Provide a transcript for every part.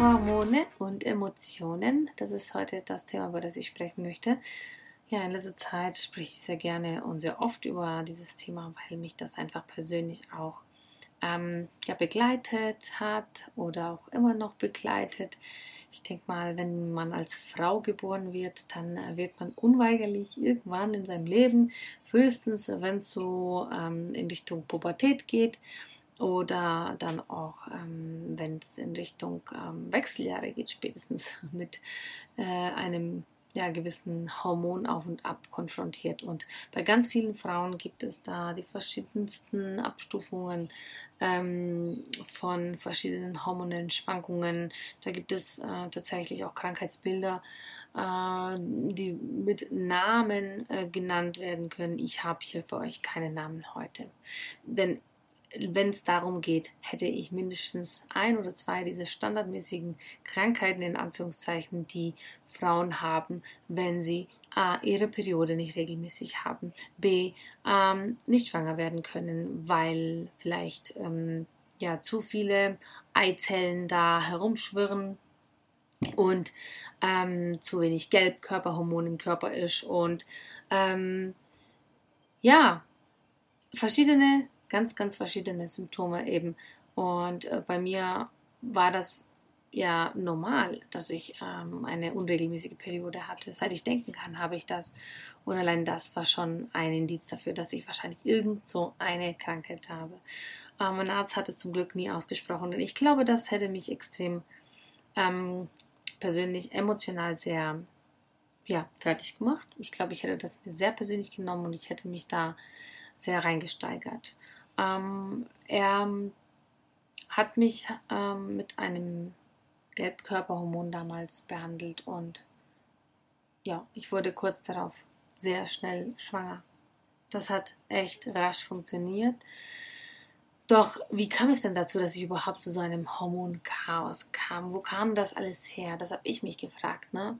Hormone und Emotionen. Das ist heute das Thema, über das ich sprechen möchte. Ja, in letzter Zeit spreche ich sehr gerne und sehr oft über dieses Thema, weil mich das einfach persönlich auch ähm, ja, begleitet hat oder auch immer noch begleitet. Ich denke mal, wenn man als Frau geboren wird, dann wird man unweigerlich irgendwann in seinem Leben, frühestens wenn es so ähm, in Richtung Pubertät geht, oder dann auch, ähm, wenn es in Richtung ähm, Wechseljahre geht, spätestens mit äh, einem ja, gewissen Hormon auf und ab konfrontiert. Und bei ganz vielen Frauen gibt es da die verschiedensten Abstufungen ähm, von verschiedenen hormonellen Schwankungen. Da gibt es äh, tatsächlich auch Krankheitsbilder, äh, die mit Namen äh, genannt werden können. Ich habe hier für euch keine Namen heute. Denn wenn es darum geht, hätte ich mindestens ein oder zwei dieser standardmäßigen Krankheiten in Anführungszeichen, die Frauen haben, wenn sie A, ihre Periode nicht regelmäßig haben, B, ähm, nicht schwanger werden können, weil vielleicht ähm, ja, zu viele Eizellen da herumschwirren und ähm, zu wenig Gelbkörperhormon im Körper ist und ähm, ja, verschiedene ganz, ganz verschiedene Symptome eben. Und äh, bei mir war das ja normal, dass ich ähm, eine unregelmäßige Periode hatte. Seit ich denken kann, habe ich das. Und allein das war schon ein Indiz dafür, dass ich wahrscheinlich irgend so eine Krankheit habe. Ähm, mein Arzt hat es zum Glück nie ausgesprochen. Und ich glaube, das hätte mich extrem ähm, persönlich, emotional sehr ja, fertig gemacht. Ich glaube, ich hätte das mir sehr persönlich genommen und ich hätte mich da sehr reingesteigert. Ähm, er hat mich ähm, mit einem Gelbkörperhormon damals behandelt und ja, ich wurde kurz darauf sehr schnell schwanger. Das hat echt rasch funktioniert. Doch wie kam es denn dazu, dass ich überhaupt zu so einem Hormonchaos kam? Wo kam das alles her? Das habe ich mich gefragt. Ne?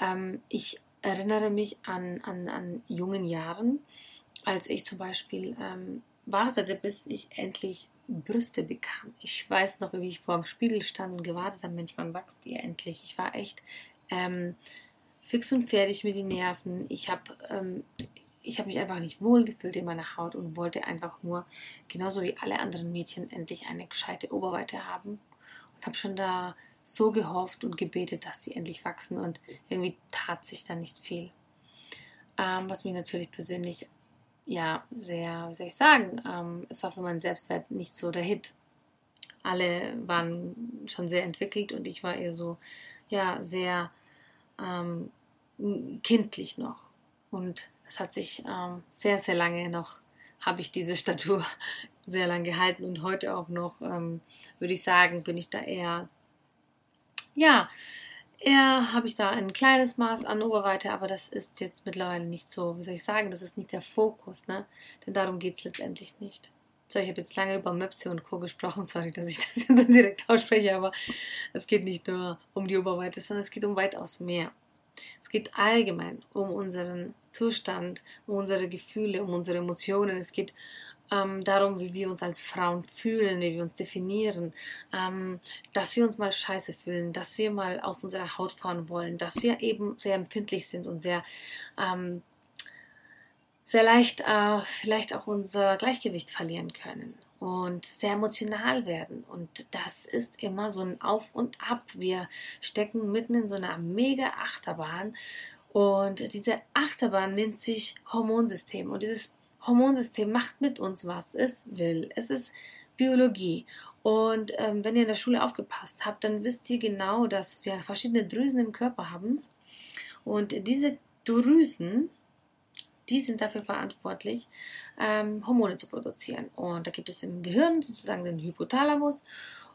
Ähm, ich erinnere mich an, an, an jungen Jahren, als ich zum Beispiel ähm, wartete, bis ich endlich Brüste bekam. Ich weiß noch, wie ich vor dem Spiegel stand und gewartet habe, Mensch, wann wächst ihr endlich? Ich war echt ähm, fix und fertig mit den Nerven. Ich habe ähm, ich mich einfach nicht wohl gefühlt in meiner Haut und wollte einfach nur, genauso wie alle anderen Mädchen, endlich eine gescheite Oberweite haben. Und habe schon da so gehofft und gebetet, dass sie endlich wachsen und irgendwie tat sich da nicht viel. Ähm, was mich natürlich persönlich ja sehr, wie soll ich sagen, ähm, es war für meinen Selbstwert nicht so der Hit. Alle waren schon sehr entwickelt und ich war eher so, ja, sehr ähm, kindlich noch. Und das hat sich ähm, sehr, sehr lange noch, habe ich diese Statur sehr lange gehalten und heute auch noch, ähm, würde ich sagen, bin ich da eher, ja, Eher habe ich da ein kleines Maß an Oberweite, aber das ist jetzt mittlerweile nicht so, wie soll ich sagen, das ist nicht der Fokus, ne? Denn darum geht es letztendlich nicht. So, ich habe jetzt lange über Möpse und Co. gesprochen, sorry, dass ich das jetzt so direkt ausspreche, aber es geht nicht nur um die Oberweite, sondern es geht um weitaus mehr. Es geht allgemein um unseren Zustand, um unsere Gefühle, um unsere Emotionen. Es geht ähm, darum, wie wir uns als Frauen fühlen, wie wir uns definieren, ähm, dass wir uns mal scheiße fühlen, dass wir mal aus unserer Haut fahren wollen, dass wir eben sehr empfindlich sind und sehr, ähm, sehr leicht äh, vielleicht auch unser Gleichgewicht verlieren können und sehr emotional werden. Und das ist immer so ein Auf und Ab. Wir stecken mitten in so einer mega Achterbahn. Und diese Achterbahn nennt sich Hormonsystem. Und dieses Hormonsystem macht mit uns, was es will. Es ist Biologie. Und ähm, wenn ihr in der Schule aufgepasst habt, dann wisst ihr genau, dass wir verschiedene Drüsen im Körper haben. Und diese Drüsen die sind dafür verantwortlich, ähm, Hormone zu produzieren. Und da gibt es im Gehirn sozusagen den Hypothalamus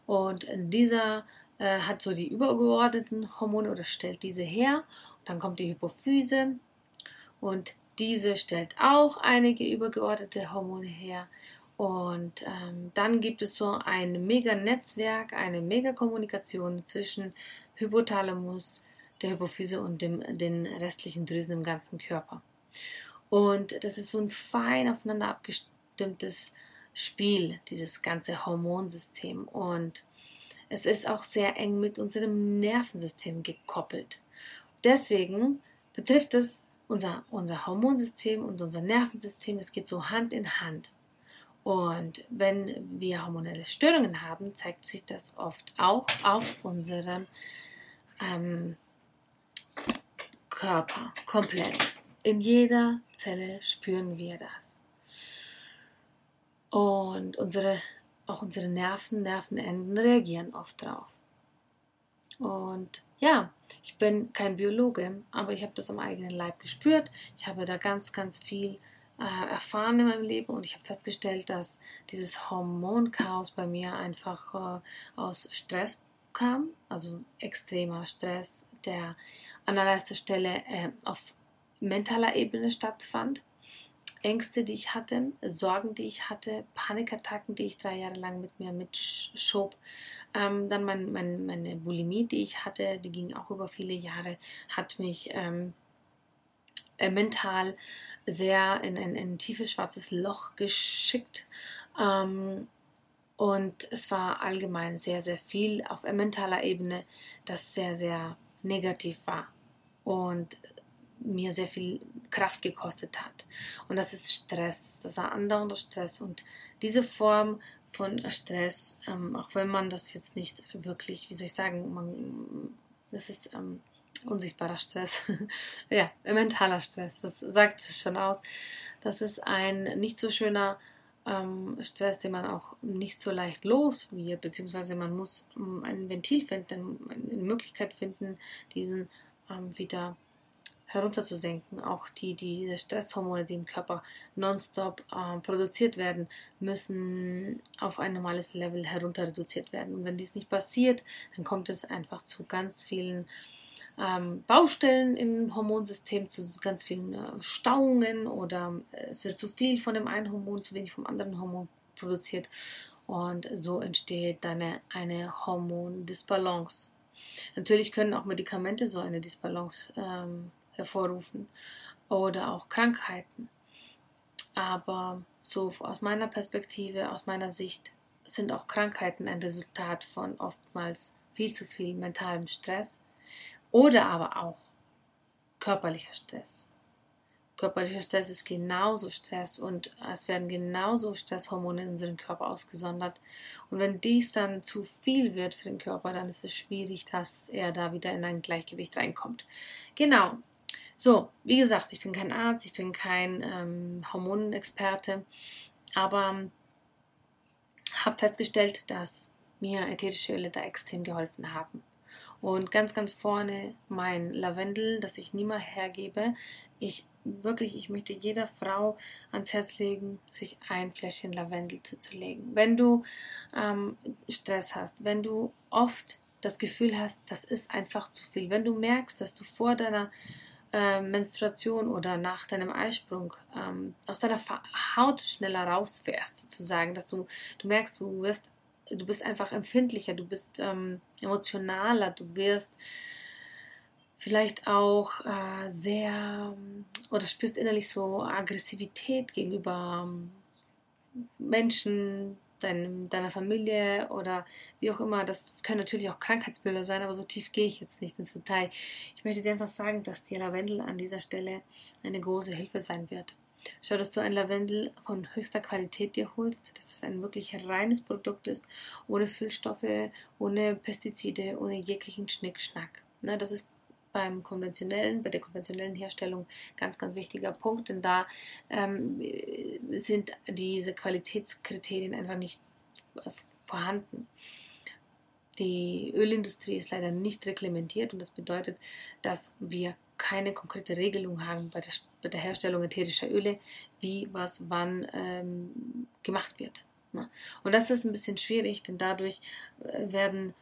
und dieser äh, hat so die übergeordneten Hormone oder stellt diese her. Und dann kommt die Hypophyse und diese stellt auch einige übergeordnete Hormone her. Und ähm, dann gibt es so ein Mega-Netzwerk, eine Mega-Kommunikation zwischen Hypothalamus, der Hypophyse und dem, den restlichen Drüsen im ganzen Körper. Und das ist so ein fein aufeinander abgestimmtes Spiel, dieses ganze Hormonsystem. Und es ist auch sehr eng mit unserem Nervensystem gekoppelt. Deswegen betrifft es unser, unser Hormonsystem und unser Nervensystem. Es geht so Hand in Hand. Und wenn wir hormonelle Störungen haben, zeigt sich das oft auch auf unserem ähm, Körper komplett. In jeder Zelle spüren wir das. Und unsere, auch unsere Nerven, Nervenenden reagieren oft drauf. Und ja, ich bin kein Biologe, aber ich habe das am eigenen Leib gespürt. Ich habe da ganz, ganz viel äh, erfahren in meinem Leben und ich habe festgestellt, dass dieses Hormonchaos bei mir einfach äh, aus Stress kam, also extremer Stress, der an allererster Stelle äh, auf mentaler Ebene stattfand. Ängste, die ich hatte, Sorgen, die ich hatte, Panikattacken, die ich drei Jahre lang mit mir mitschob. Ähm, dann mein, mein, meine Bulimie, die ich hatte, die ging auch über viele Jahre, hat mich ähm, äh, mental sehr in, in, in, ein tiefes schwarzes Loch geschickt. Ähm, und es war allgemein sehr, sehr viel auf mentaler Ebene, das sehr, sehr negativ war und mir sehr viel Kraft gekostet hat. Und das ist Stress, das war andauernder Stress. Und diese Form von Stress, ähm, auch wenn man das jetzt nicht wirklich, wie soll ich sagen, man, das ist ähm, unsichtbarer Stress, ja, mentaler Stress, das sagt es schon aus. Das ist ein nicht so schöner ähm, Stress, den man auch nicht so leicht los wird, beziehungsweise man muss ähm, ein Ventil finden, eine Möglichkeit finden, diesen ähm, wieder herunterzusenken. Auch die, die Stresshormone, die im Körper nonstop äh, produziert werden, müssen auf ein normales Level herunter reduziert werden. Und wenn dies nicht passiert, dann kommt es einfach zu ganz vielen ähm, Baustellen im Hormonsystem, zu ganz vielen äh, Stauungen oder äh, es wird zu viel von dem einen Hormon, zu wenig vom anderen Hormon produziert. Und so entsteht dann eine, Hormondisbalance. Natürlich können auch Medikamente so eine Disbalance ähm, hervorrufen oder auch Krankheiten. Aber so aus meiner Perspektive, aus meiner Sicht, sind auch Krankheiten ein Resultat von oftmals viel zu viel mentalem Stress oder aber auch körperlicher Stress. Körperlicher Stress ist genauso Stress und es werden genauso Stresshormone in unserem Körper ausgesondert. Und wenn dies dann zu viel wird für den Körper, dann ist es schwierig, dass er da wieder in ein Gleichgewicht reinkommt. Genau. So, wie gesagt, ich bin kein Arzt, ich bin kein ähm, Hormonexperte, aber habe festgestellt, dass mir ätherische Öle da extrem geholfen haben. Und ganz, ganz vorne mein Lavendel, das ich nie mehr hergebe. Ich wirklich, ich möchte jeder Frau ans Herz legen, sich ein Fläschchen Lavendel zuzulegen. Wenn du ähm, Stress hast, wenn du oft das Gefühl hast, das ist einfach zu viel, wenn du merkst, dass du vor deiner äh, Menstruation oder nach deinem Eisprung ähm, aus deiner Haut schneller rausfährst, sozusagen, dass du, du merkst, du wirst du bist einfach empfindlicher, du bist ähm, emotionaler, du wirst vielleicht auch äh, sehr oder spürst innerlich so Aggressivität gegenüber ähm, Menschen, dein, deiner Familie oder wie auch immer. Das, das, können natürlich auch Krankheitsbilder sein, aber so tief gehe ich jetzt nicht ins Detail. Ich möchte dir einfach sagen, dass dir Lavendel an dieser Stelle eine große Hilfe sein wird. Schau, dass du ein Lavendel von höchster Qualität dir holst, dass es ein wirklich reines Produkt ist, ohne Füllstoffe, ohne Pestizide, ohne jeglichen Schnickschnack. Na, das ist beim konventionellen, bei der konventionellen Herstellung ganz, ganz wichtiger Punkt, denn da ähm, sind diese Qualitätskriterien einfach nicht vorhanden. Die Ölindustrie ist leider nicht reglementiert und das bedeutet, dass wir keine konkrete Regelung haben bei der, bei der Herstellung ätherischer Öle, wie was wann ähm, gemacht wird. Ne? Und das ist ein bisschen schwierig, denn dadurch äh, werden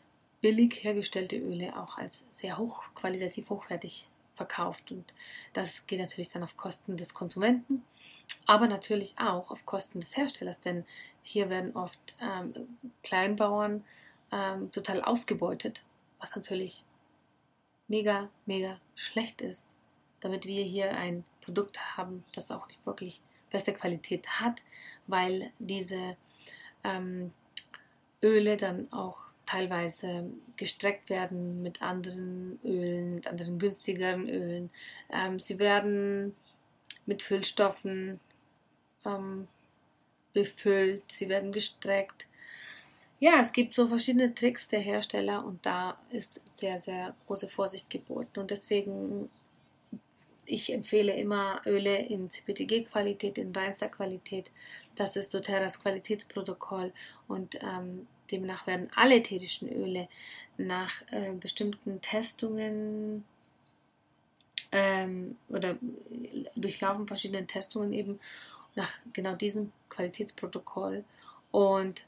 billig hergestellte Öle auch als sehr hoch, qualitativ hochwertig verkauft. Und das geht natürlich dann auf Kosten des Konsumenten, aber natürlich auch auf Kosten des Herstellers, denn hier werden oft ähm, Kleinbauern ähm, total ausgebeutet, was natürlich mega, mega schlecht ist, damit wir hier ein Produkt haben, das auch wirklich beste Qualität hat, weil diese ähm, Öle dann auch teilweise gestreckt werden mit anderen Ölen, mit anderen günstigeren Ölen. Ähm, sie werden mit Füllstoffen ähm, befüllt, sie werden gestreckt. Ja, es gibt so verschiedene Tricks der Hersteller und da ist sehr, sehr große Vorsicht geboten. Und deswegen, ich empfehle immer Öle in CPTG-Qualität, in reinster Qualität. Das ist doTERRAs Qualitätsprotokoll und ähm, Demnach werden alle ätherischen Öle nach äh, bestimmten Testungen ähm, oder durchlaufen verschiedene Testungen eben nach genau diesem Qualitätsprotokoll. Und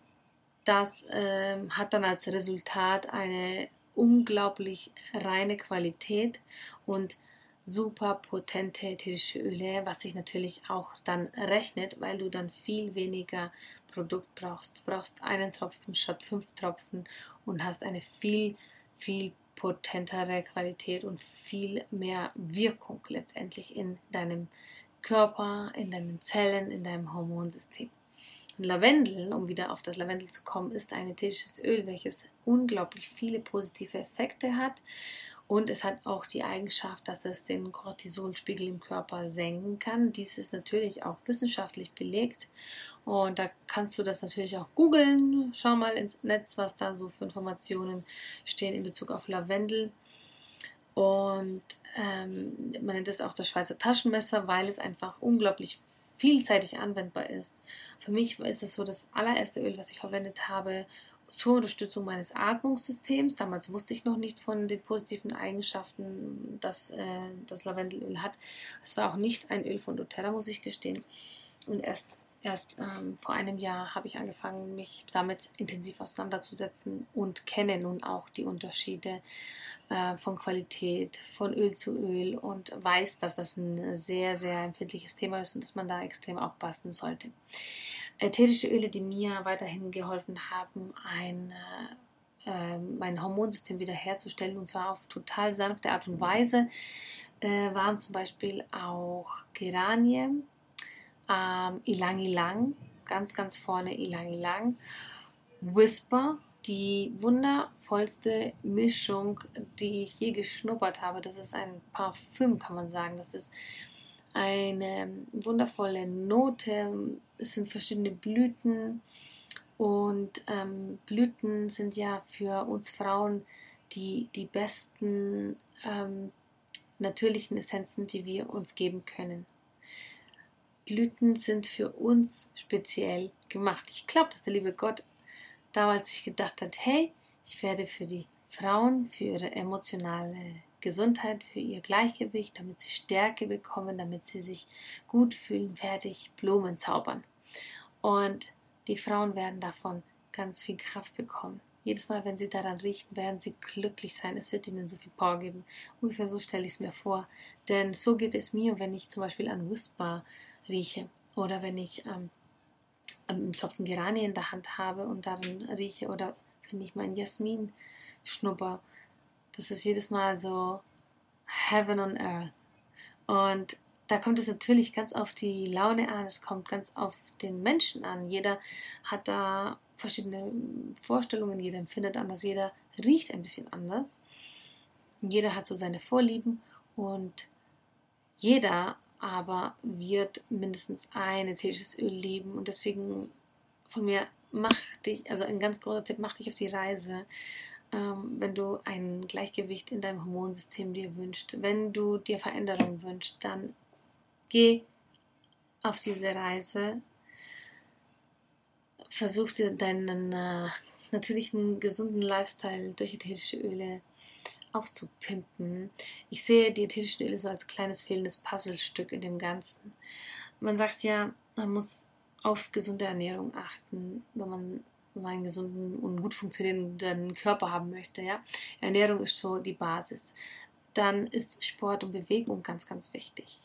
das ähm, hat dann als Resultat eine unglaublich reine Qualität und super potente ätherische Öle, was sich natürlich auch dann rechnet, weil du dann viel weniger Produkt brauchst. Du brauchst einen Tropfen statt fünf Tropfen und hast eine viel, viel potentere Qualität und viel mehr Wirkung letztendlich in deinem Körper, in deinen Zellen, in deinem Hormonsystem. Lavendel, um wieder auf das Lavendel zu kommen, ist ein ätherisches Öl, welches unglaublich viele positive Effekte hat und es hat auch die Eigenschaft, dass es den Cortisolspiegel im Körper senken kann. Dies ist natürlich auch wissenschaftlich belegt. Und da kannst du das natürlich auch googeln. Schau mal ins Netz, was da so für Informationen stehen in Bezug auf Lavendel. Und ähm, man nennt es auch das Schweizer Taschenmesser, weil es einfach unglaublich vielseitig anwendbar ist. Für mich ist es so das allererste Öl, was ich verwendet habe, zur Unterstützung meines Atmungssystems. Damals wusste ich noch nicht von den positiven Eigenschaften, dass äh, das Lavendelöl hat. Es war auch nicht ein Öl von doTERRA, muss ich gestehen. Und erst, erst ähm, vor einem Jahr habe ich angefangen, mich damit intensiv auseinanderzusetzen und kenne nun auch die Unterschiede äh, von Qualität, von Öl zu Öl und weiß, dass das ein sehr, sehr empfindliches Thema ist und dass man da extrem aufpassen sollte ätherische Öle, die mir weiterhin geholfen haben, ein, äh, mein Hormonsystem wiederherzustellen und zwar auf total sanfte Art und Weise, äh, waren zum Beispiel auch Geranie, ähm, Ilang Ilang, ganz, ganz vorne Ilang Ilang, Whisper, die wundervollste Mischung, die ich je geschnuppert habe. Das ist ein Parfüm, kann man sagen. Das ist eine wundervolle Note. Es sind verschiedene Blüten und ähm, Blüten sind ja für uns Frauen die, die besten ähm, natürlichen Essenzen, die wir uns geben können. Blüten sind für uns speziell gemacht. Ich glaube, dass der liebe Gott damals sich gedacht hat, hey, ich werde für die Frauen, für ihre emotionale Gesundheit, für ihr Gleichgewicht, damit sie Stärke bekommen, damit sie sich gut fühlen, ich Blumen zaubern. Und die Frauen werden davon ganz viel Kraft bekommen. Jedes Mal, wenn sie daran riechen, werden sie glücklich sein. Es wird ihnen so viel Power geben. Ungefähr so stelle ich es mir vor. Denn so geht es mir, wenn ich zum Beispiel an Whisper rieche oder wenn ich ähm, einen Tropfen Geranie in der Hand habe und darin rieche oder wenn ich mein Jasmin schnupper das ist jedes Mal so Heaven on Earth. Und da kommt es natürlich ganz auf die Laune an, es kommt ganz auf den Menschen an. Jeder hat da verschiedene Vorstellungen, jeder empfindet anders, jeder riecht ein bisschen anders. Jeder hat so seine Vorlieben und jeder aber wird mindestens ein ätherisches Öl lieben und deswegen von mir mach dich, also ein ganz großer Tipp, mach dich auf die Reise wenn du ein Gleichgewicht in deinem Hormonsystem dir wünschst, wenn du dir Veränderung wünschst, dann geh auf diese Reise, versuch dir deinen äh, natürlichen, gesunden Lifestyle durch ätherische Öle aufzupimpen. Ich sehe die ätherischen Öle so als kleines fehlendes Puzzlestück in dem Ganzen. Man sagt ja, man muss auf gesunde Ernährung achten, wenn man einen gesunden und gut funktionierenden Körper haben möchte. Ja? Ernährung ist so die Basis. Dann ist Sport und Bewegung ganz, ganz wichtig.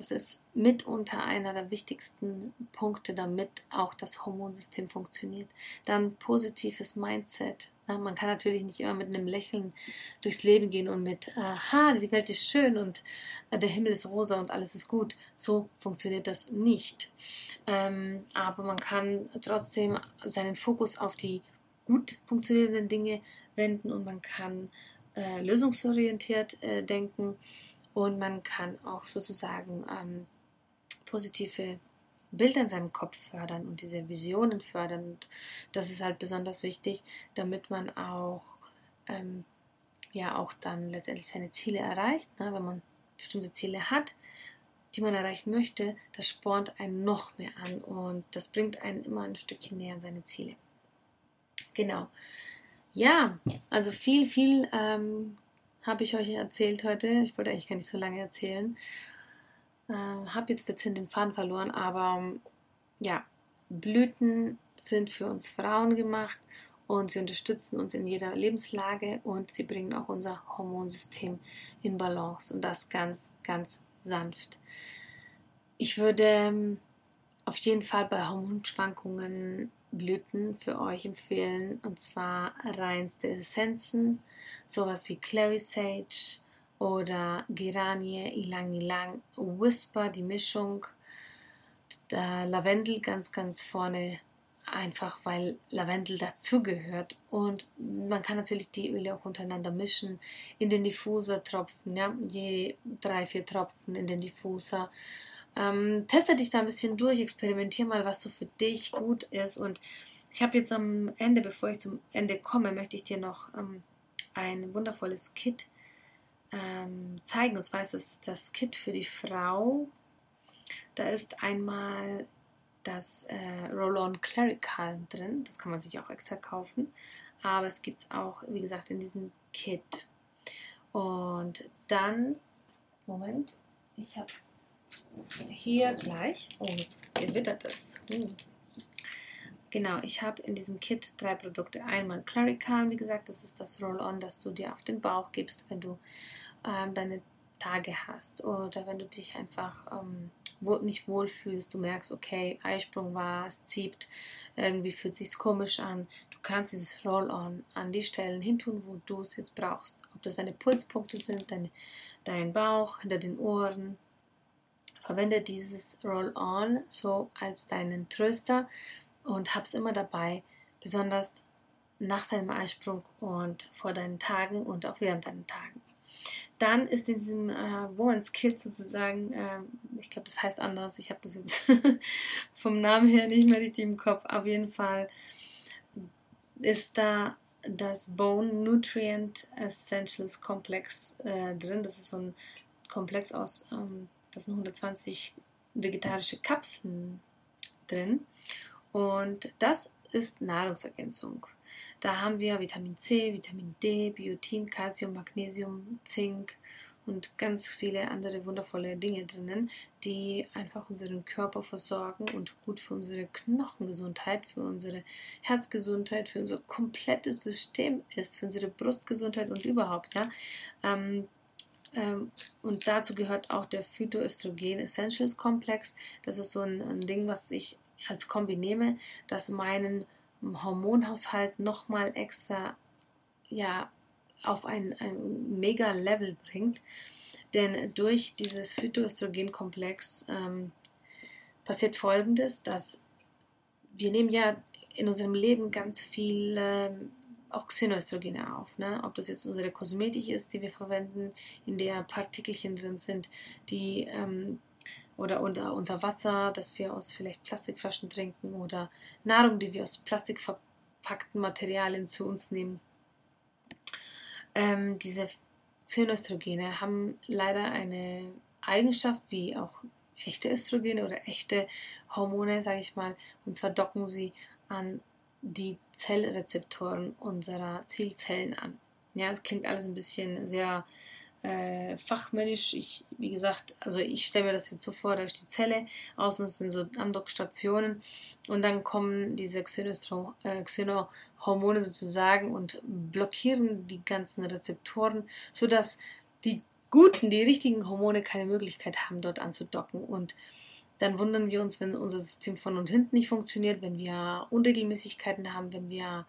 Das ist mitunter einer der wichtigsten Punkte, damit auch das Hormonsystem funktioniert. Dann positives Mindset. Na, man kann natürlich nicht immer mit einem Lächeln durchs Leben gehen und mit, aha, die Welt ist schön und äh, der Himmel ist rosa und alles ist gut. So funktioniert das nicht. Ähm, aber man kann trotzdem seinen Fokus auf die gut funktionierenden Dinge wenden und man kann äh, lösungsorientiert äh, denken und man kann auch sozusagen ähm, positive Bilder in seinem Kopf fördern und diese Visionen fördern. Und das ist halt besonders wichtig, damit man auch ähm, ja auch dann letztendlich seine Ziele erreicht. Ne? Wenn man bestimmte Ziele hat, die man erreichen möchte, das spornt einen noch mehr an und das bringt einen immer ein Stückchen näher an seine Ziele. Genau. Ja, also viel, viel ähm, habe ich euch erzählt heute. Ich wollte eigentlich gar nicht so lange erzählen. Äh, habe jetzt dezent den Faden verloren, aber ja, Blüten sind für uns Frauen gemacht und sie unterstützen uns in jeder Lebenslage und sie bringen auch unser Hormonsystem in Balance und das ganz, ganz sanft. Ich würde ähm, auf jeden Fall bei Hormonschwankungen Blüten für euch empfehlen und zwar reinste Essenzen, sowas wie Clary Sage oder Geranie, Ilang Ilang, Whisper, die Mischung, Lavendel ganz, ganz vorne, einfach weil Lavendel dazugehört. Und man kann natürlich die Öle auch untereinander mischen, in den Diffuser tropfen, ja, je drei, vier Tropfen in den Diffuser ähm, teste dich da ein bisschen durch, experimentiere mal, was so für dich gut ist. Und ich habe jetzt am Ende, bevor ich zum Ende komme, möchte ich dir noch ähm, ein wundervolles Kit ähm, zeigen. Und zwar ist es das Kit für die Frau. Da ist einmal das äh, Roll-On Clerical drin. Das kann man natürlich auch extra kaufen. Aber es gibt es auch, wie gesagt, in diesem Kit. Und dann, Moment, ich habe es hier gleich. Oh, jetzt gewittert es. Hm. Genau, ich habe in diesem Kit drei Produkte. Einmal Clarical, wie gesagt, das ist das Roll-On, das du dir auf den Bauch gibst, wenn du ähm, deine Tage hast oder wenn du dich einfach ähm, nicht wohlfühlst, du merkst, okay, Eisprung war, es zieht, irgendwie fühlt sich komisch an. Du kannst dieses Roll-On an die Stellen hintun, wo du es jetzt brauchst. Ob das deine Pulspunkte sind, deine, dein Bauch, hinter den Ohren, Verwende dieses Roll-On so als deinen Tröster und hab's immer dabei, besonders nach deinem Eisprung und vor deinen Tagen und auch während deinen Tagen. Dann ist in diesem äh, Women's Kit sozusagen, äh, ich glaube, das heißt anders, ich habe das jetzt vom Namen her nicht mehr richtig im Kopf, auf jeden Fall ist da das Bone Nutrient Essentials Komplex äh, drin. Das ist so ein Komplex aus ähm, da sind 120 vegetarische Kapseln drin. Und das ist Nahrungsergänzung. Da haben wir Vitamin C, Vitamin D, Biotin, Calcium, Magnesium, Zink und ganz viele andere wundervolle Dinge drinnen, die einfach unseren Körper versorgen und gut für unsere Knochengesundheit, für unsere Herzgesundheit, für unser komplettes System ist, für unsere Brustgesundheit und überhaupt. Ja. Ähm, und dazu gehört auch der Phytoöstrogen Essentials Komplex. Das ist so ein, Ding, was ich als Kombi nehme, das meinen Hormonhaushalt nochmal extra ja, auf ein, ein mega Level bringt. Denn durch dieses Phytoöstrogenkomplex ähm, passiert folgendes, dass wir nehmen ja in unserem Leben ganz viel ähm, auch Xenoöstrogene auf. Ne? Ob das jetzt unsere Kosmetik ist, die wir verwenden, in der Partikelchen drin sind, die ähm, oder, oder unser Wasser, das wir aus vielleicht Plastikflaschen trinken oder Nahrung, die wir aus plastikverpackten Materialien zu uns nehmen. Ähm, diese Xenoöstrogene haben leider eine Eigenschaft, wie auch echte Östrogene oder echte Hormone, sage ich mal, und zwar docken sie an die Zellrezeptoren unserer Zielzellen an. Ja, es klingt alles ein bisschen sehr äh, fachmännisch. Ich, wie gesagt, also ich stelle mir das jetzt so vor, da ist die Zelle, außen sind so Andockstationen und dann kommen diese äh, Xenohormone sozusagen und blockieren die ganzen Rezeptoren, sodass die guten, die richtigen Hormone keine Möglichkeit haben, dort anzudocken und dann wundern wir uns, wenn unser System von und hinten nicht funktioniert, wenn wir Unregelmäßigkeiten haben, wenn wir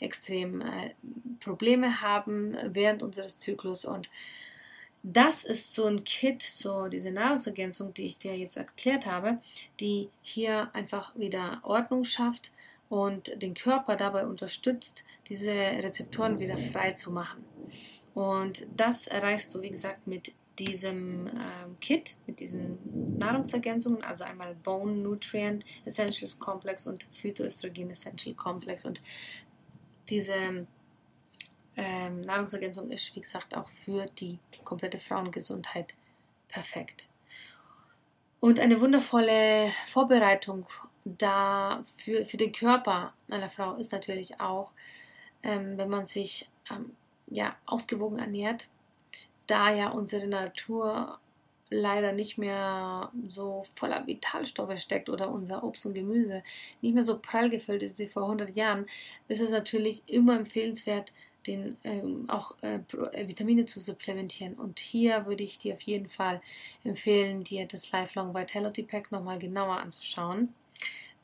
extrem äh, Probleme haben während unseres Zyklus und das ist so ein Kit, so diese Nahrungsergänzung, die ich dir jetzt erklärt habe, die hier einfach wieder Ordnung schafft und den Körper dabei unterstützt, diese Rezeptoren wieder frei zu machen. Und das erreichst du, wie gesagt, mit diesem ähm, Kit, mit diesen Nahrungsergänzungen, also einmal Bone Nutrient Essentials Complex und Phytoestrogen Essential Complex. Und diese ähm, Nahrungsergänzung ist, wie gesagt, auch für die komplette Frauengesundheit perfekt. Und eine wundervolle Vorbereitung da für, für den Körper einer Frau ist natürlich auch, ähm, wenn man sich ähm, ja, ausgewogen ernährt, da ja unsere Natur leider nicht mehr so voller Vitalstoffe steckt oder unser Obst und Gemüse nicht mehr so prall gefüllt ist wie vor 100 Jahren, ist es natürlich immer empfehlenswert, den, ähm, auch äh, äh, Vitamine zu supplementieren. Und hier würde ich dir auf jeden Fall empfehlen, dir das Lifelong Vitality Pack nochmal genauer anzuschauen,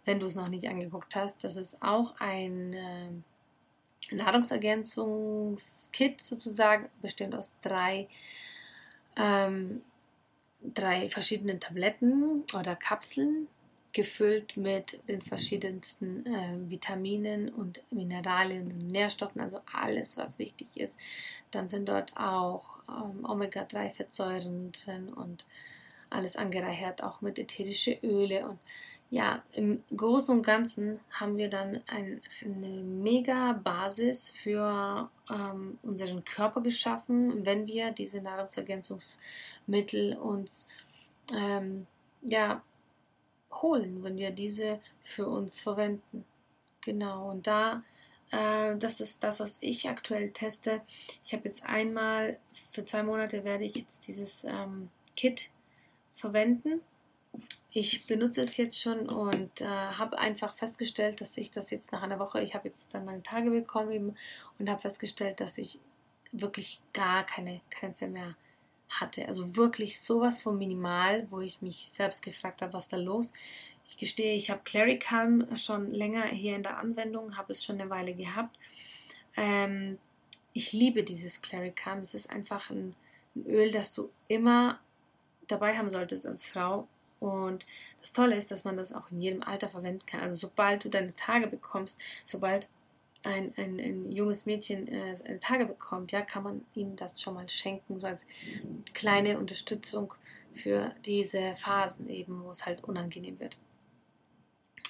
wenn du es noch nicht angeguckt hast. Das ist auch ein äh, Nahrungsergänzungskit sozusagen, bestehend aus drei, ähm, drei verschiedenen Tabletten oder Kapseln, gefüllt mit den verschiedensten äh, Vitaminen und Mineralien und Nährstoffen, also alles, was wichtig ist. Dann sind dort auch ähm, Omega-3-Fettsäuren drin und alles angereichert, auch mit ätherische Öle und ja, im Großen und Ganzen haben wir dann ein, eine mega Basis für ähm, unseren Körper geschaffen, wenn wir diese Nahrungsergänzungsmittel uns ähm, ja, holen, wenn wir diese für uns verwenden. Genau, und da, äh, das ist das, was ich aktuell teste. Ich habe jetzt einmal, für zwei Monate werde ich jetzt dieses ähm, Kit verwenden ich benutze es jetzt schon und äh, habe einfach festgestellt, dass ich das jetzt nach einer Woche, ich habe jetzt dann meine Tage bekommen und habe festgestellt, dass ich wirklich gar keine Krämpfe mehr hatte. Also wirklich sowas von minimal, wo ich mich selbst gefragt habe, was da los. Ich gestehe, ich habe Claricalm schon länger hier in der Anwendung, habe es schon eine Weile gehabt. Ähm, ich liebe dieses Claricalm. Es ist einfach ein, ein Öl, das du immer dabei haben solltest als Frau und das Tolle ist, dass man das auch in jedem Alter verwenden kann. Also sobald du deine Tage bekommst, sobald ein, ein, ein junges Mädchen äh, Tage bekommt, ja, kann man ihm das schon mal schenken, so als kleine Unterstützung für diese Phasen eben, wo es halt unangenehm wird.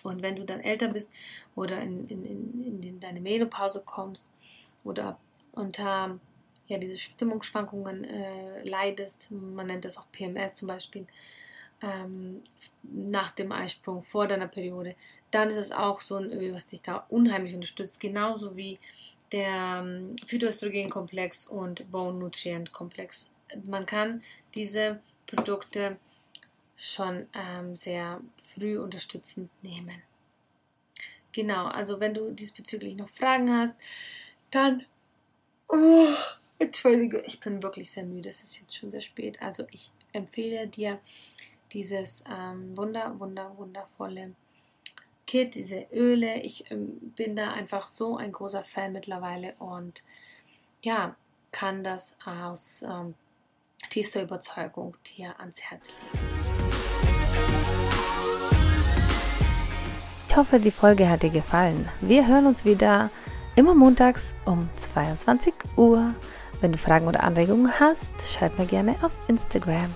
Und wenn du dann älter bist oder in, in, in, in deine Menopause kommst oder unter ja, diese Stimmungsschwankungen äh, leidest, man nennt das auch PMS zum Beispiel, ähm, nach dem Eisprung, vor deiner Periode, dann ist es auch so ein Öl, was dich da unheimlich unterstützt, genauso wie der ähm, Phytoöstrogenkomplex und Bone Nutrient Komplex. Man kann diese Produkte schon ähm, sehr früh unterstützend nehmen. Genau, also wenn du diesbezüglich noch Fragen hast, dann. Oh, Entschuldige, ich bin wirklich sehr müde. Es ist jetzt schon sehr spät. Also ich empfehle dir, dieses ähm, wunder, wunder, wundervolle Kit, diese Öle. Ich ähm, bin da einfach so ein großer Fan mittlerweile und ja, kann das aus ähm, tiefster Überzeugung dir ans Herz legen. Ich hoffe, die Folge hat dir gefallen. Wir hören uns wieder immer montags um 22 Uhr. Wenn du Fragen oder Anregungen hast, schreib mir gerne auf Instagram.